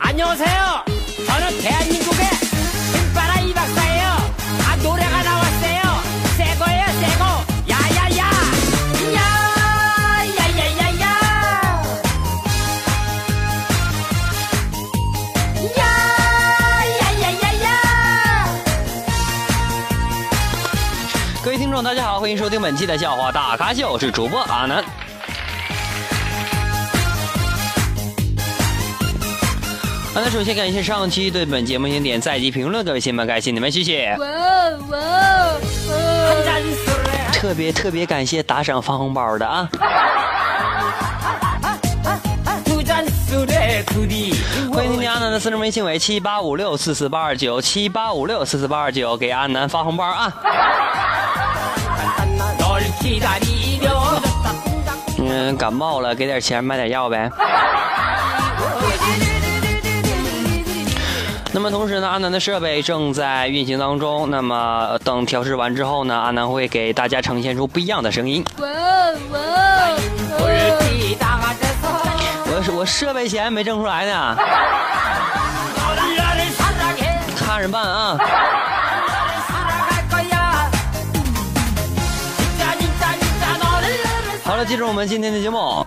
안녕하세요. 저는 대한민국의 신바라 이 박사예요. 아 노래가 나왔어요. 새 거예요, 새 거. 야야야. 야 야야야야. 야 야야야야. 各位听众，大家好，欢迎收听本期的笑话大咖秀，我是主播阿南。 好的，首先感谢上期对本节目经点赞及评论各位亲们，感谢你们，谢谢。哇哇！特别特别感谢打赏发红包的啊！欢迎添加阿南的私人微信为七八五六四四八二九七八五六四四八二九，给阿南发红包啊！嗯，感冒了，给点钱买点药呗。那么同时呢阿南的设备正在运行当中那么等调试完之后呢阿南会给大家呈现出不一样的声音。我我设备钱没挣出来呢。看着办啊。好了进入我们今天的节目。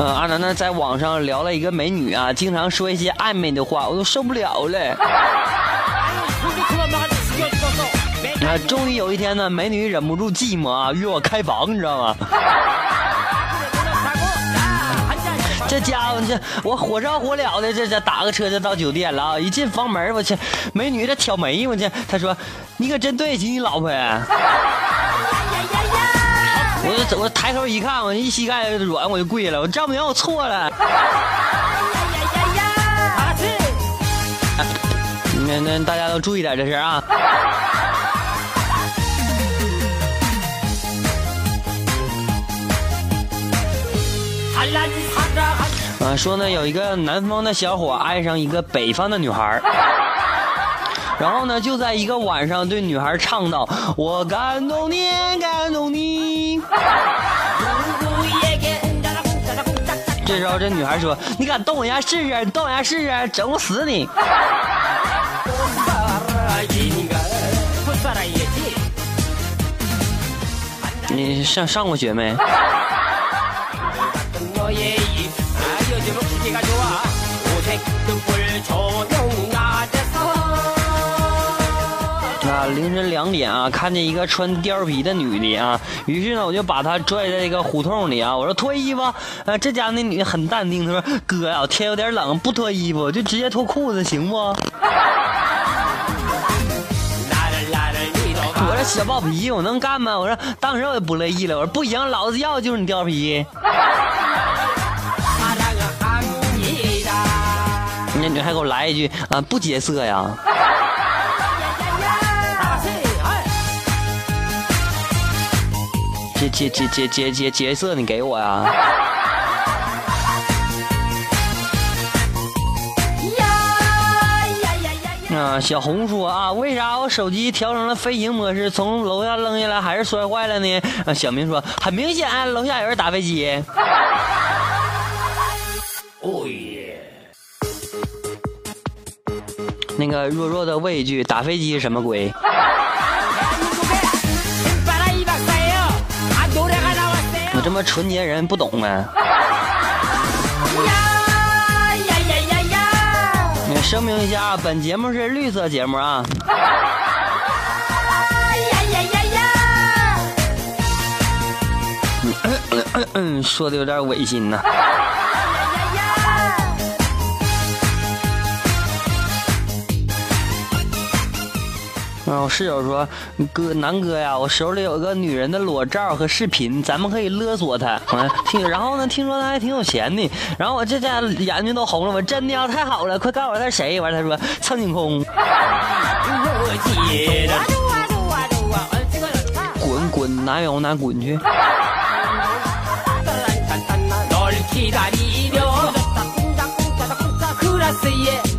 嗯，阿南呢在网上聊了一个美女啊，经常说一些暧昧的话，我都受不了了。啊，终于有一天呢，美女忍不住寂寞啊，约我开房，你知道吗？这家伙，这我火烧火燎的，这这打个车就到酒店了啊！一进房门，我去，美女这挑眉，我去，她说：“你可真对得起你老婆呀。”我就我抬头一看我一膝盖软我就跪了我丈母娘我错了。那那大家都注意点这事啊。啊说呢有一个南方的小伙爱上一个北方的女孩然后呢就在一个晚上对女孩唱到我感动你感动你。这时候这女孩说你敢动我一下试试你动我一下试试整不死你。你上上过学没？凌晨两点啊看见一个穿貂皮的女的啊于是呢我就把她拽在一个胡同里啊我说脱衣服呃这家那女的很淡定她说哥呀天有点冷不脱衣服就直接脱裤子行不？我这小暴脾气我能干吗？我说当时我就不乐意了我说不行老子要的就是你貂皮。那女孩给我来一句啊不劫色呀。劫劫劫劫劫劫劫色，你给我呀！啊，小红说啊，为啥我手机调成了飞行模式，从楼下扔下来还是摔坏了呢？啊，小明说，很明显，楼下有人打飞机。哦耶！那个弱弱的问一句，打飞机什么鬼？我这么纯洁，人不懂啊。你声明一下，本节目是绿色节目啊。嗯嗯嗯，说的有点违心呐。我室友说，哥，南哥呀，我手里有个女人的裸照和视频，咱们可以勒索她。听然后呢，听说她还挺有钱的，然后我这家眼睛都红了，我真的呀太好了，快告诉我她是谁。完她说苍井空。滚滚，南友南滚去。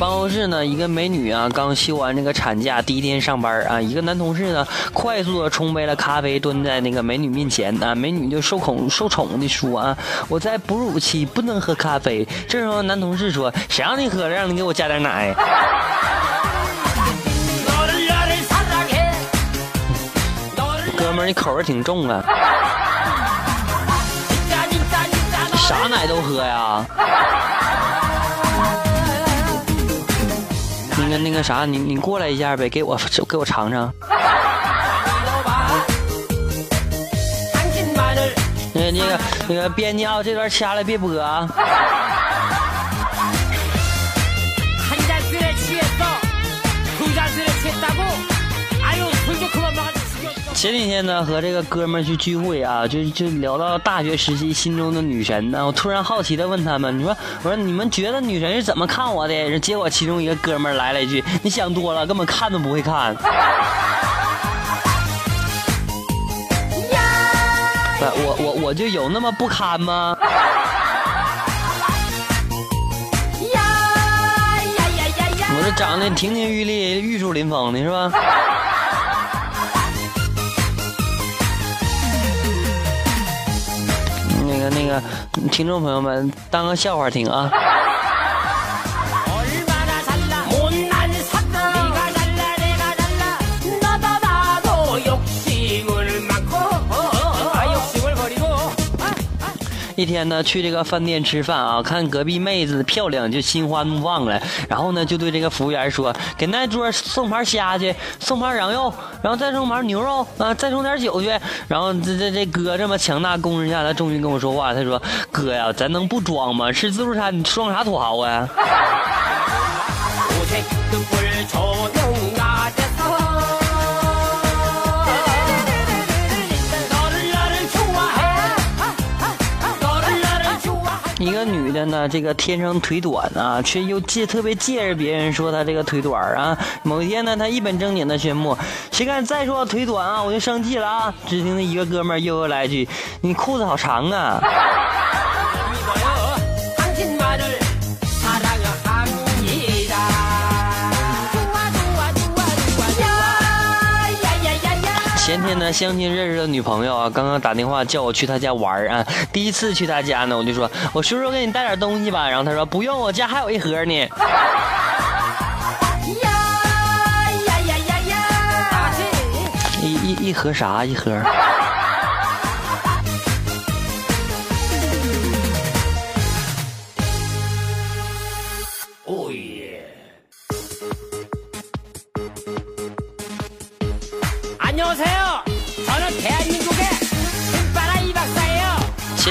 办公室呢一个美女啊刚休完那个产假第一天上班啊一个男同事呢快速的冲杯了咖啡蹲在那个美女面前啊美女就受恐受宠的说啊我在哺乳期不能喝咖啡这时候男同事说谁让你喝的让你给我加点奶哥们你口味挺重啊。啥奶都喝呀。个那个啥，你你过来一下呗，给我给我尝尝。那那个那个编辑啊，这段掐了别播啊。前几天呢，和这个哥们儿去聚会啊，就就聊到大学时期心中的女神呢。我突然好奇的问他们：“你说，我说你们觉得女神是怎么看我的？”结果其中一个哥们儿来了一句：“你想多了，根本看都不会看。” 我我我就有那么不堪吗？我这长得亭亭玉立、玉树临风的是吧？那个那个，听众朋友们，当个笑话听啊。一天呢，去这个饭店吃饭啊，看隔壁妹子漂亮，就心花怒放了。然后呢，就对这个服务员说：“给那桌送盘虾去，送盘羊肉，然后再送盘牛肉啊，再送点酒去。”然后这这这哥这么强大攻势下，他终于跟我说话，他说：“哥呀，咱能不装吗？吃自助餐你装啥土豪啊？” 一个女的呢，这个天生腿短啊，却又借特别借着别人说她这个腿短啊。某一天呢，她一本正经的宣布：“谁敢再说我腿短啊，我就生气了啊！”只听那一个哥们又又来一句：“你裤子好长啊！”前天呢，相亲认识的女朋友啊，刚刚打电话叫我去她家玩啊。第一次去她家呢，我就说，我叔叔给你带点东西吧。然后她说不用，我家还有一盒呢。呀呀呀呀一一一盒啥？一盒？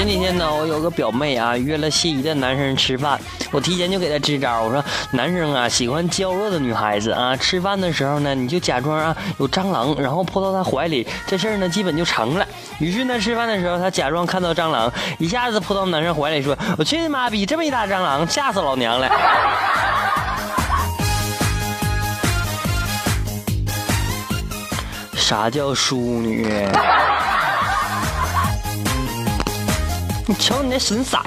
前几天呢，我有个表妹啊，约了心仪的男生吃饭。我提前就给她支招，我说男生啊喜欢娇弱的女孩子啊，吃饭的时候呢，你就假装啊有蟑螂，然后扑到他怀里，这事儿呢基本就成了。于是呢，吃饭的时候，她假装看到蟑螂，一下子扑到男生怀里，说：“我去你妈逼，这么一大蟑螂，吓死老娘了！” 啥叫淑女？你瞧你那损色！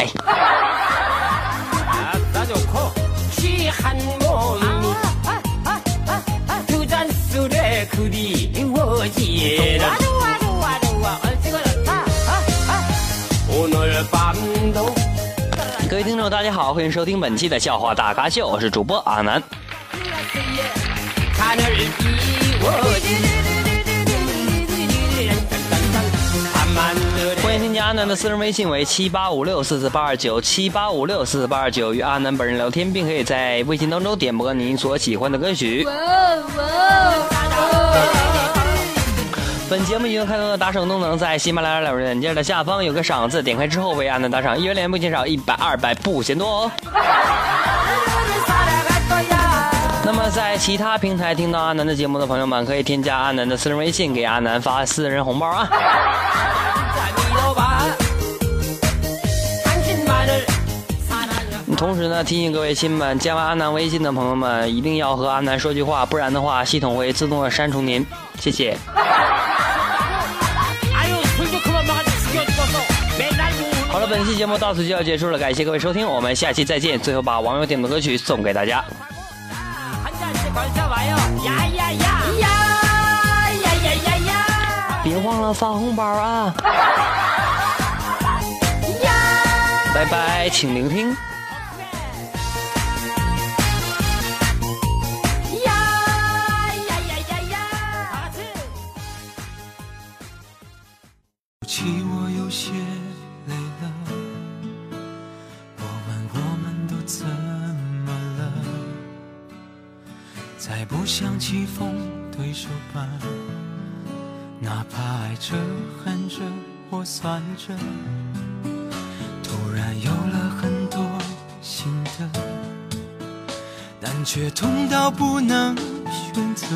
各位听众，大家好，欢迎收听本期的笑话大咖秀，我是主播阿南。南的私人微信为七八五六四四八二九七八五六四四八二九，与阿南本人聊天，并可以在微信当中点播您所喜欢的歌曲。本节目已经开通的打赏功能，在喜马拉雅软件的下方有个赏字，点开之后为阿南打赏，一元连不嫌少，一百二百不嫌多哦。那么在其他平台听到阿南的节目的朋友们，可以添加阿南的私人微信，给阿南发私人红包啊。同时呢，提醒各位亲们，加完安南微信的朋友们一定要和安南说句话，不然的话系统会自动的删除您。谢谢。好了，本期节目到此就要结束了，感谢各位收听，我们下期再见，最后把网友点的歌曲送给大家。别忘了发红包啊。拜拜，请聆听。对不起，我有些累了。我问我们都怎么了？再不想棋逢对手吧，哪怕爱着、恨着或算着，突然有了很多心得，但却痛到不能选择。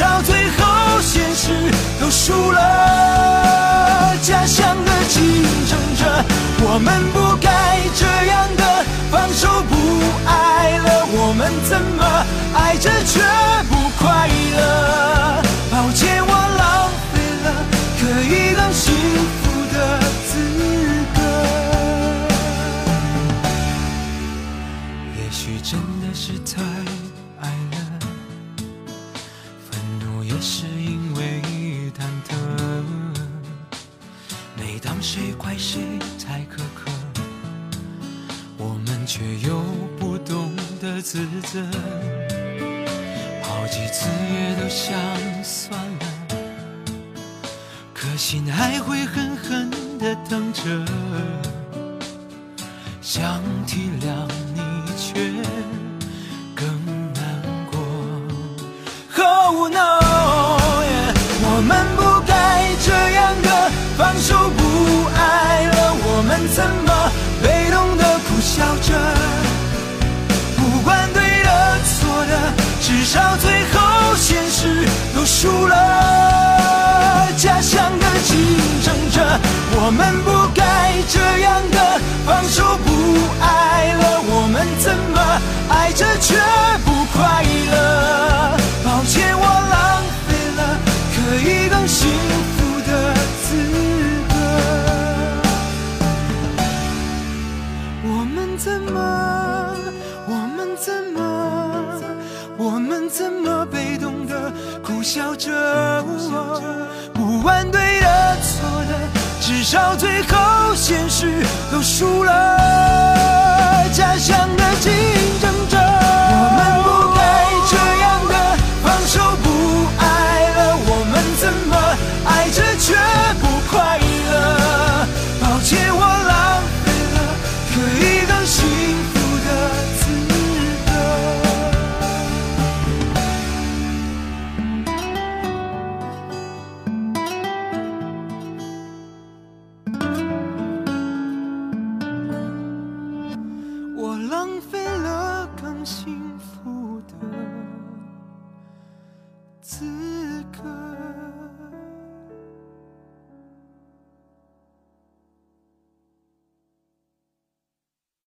到最后现实都输了。家乡的竞争者，我们不该这样的放手不爱了，我们怎么爱着却不快乐？抱歉，我浪费了可以更幸福是因为忐忑。每当谁怪谁太苛刻，我们却又不懂得自责。好几次也都想算了，可心还会狠狠地疼着。想体谅你，却就不爱了，我们怎么被动的苦笑着？不管对的错的，至少最后现实都输了。假想的竞争者，我们不该笑着？不管对的错的，至少最后现实都输了。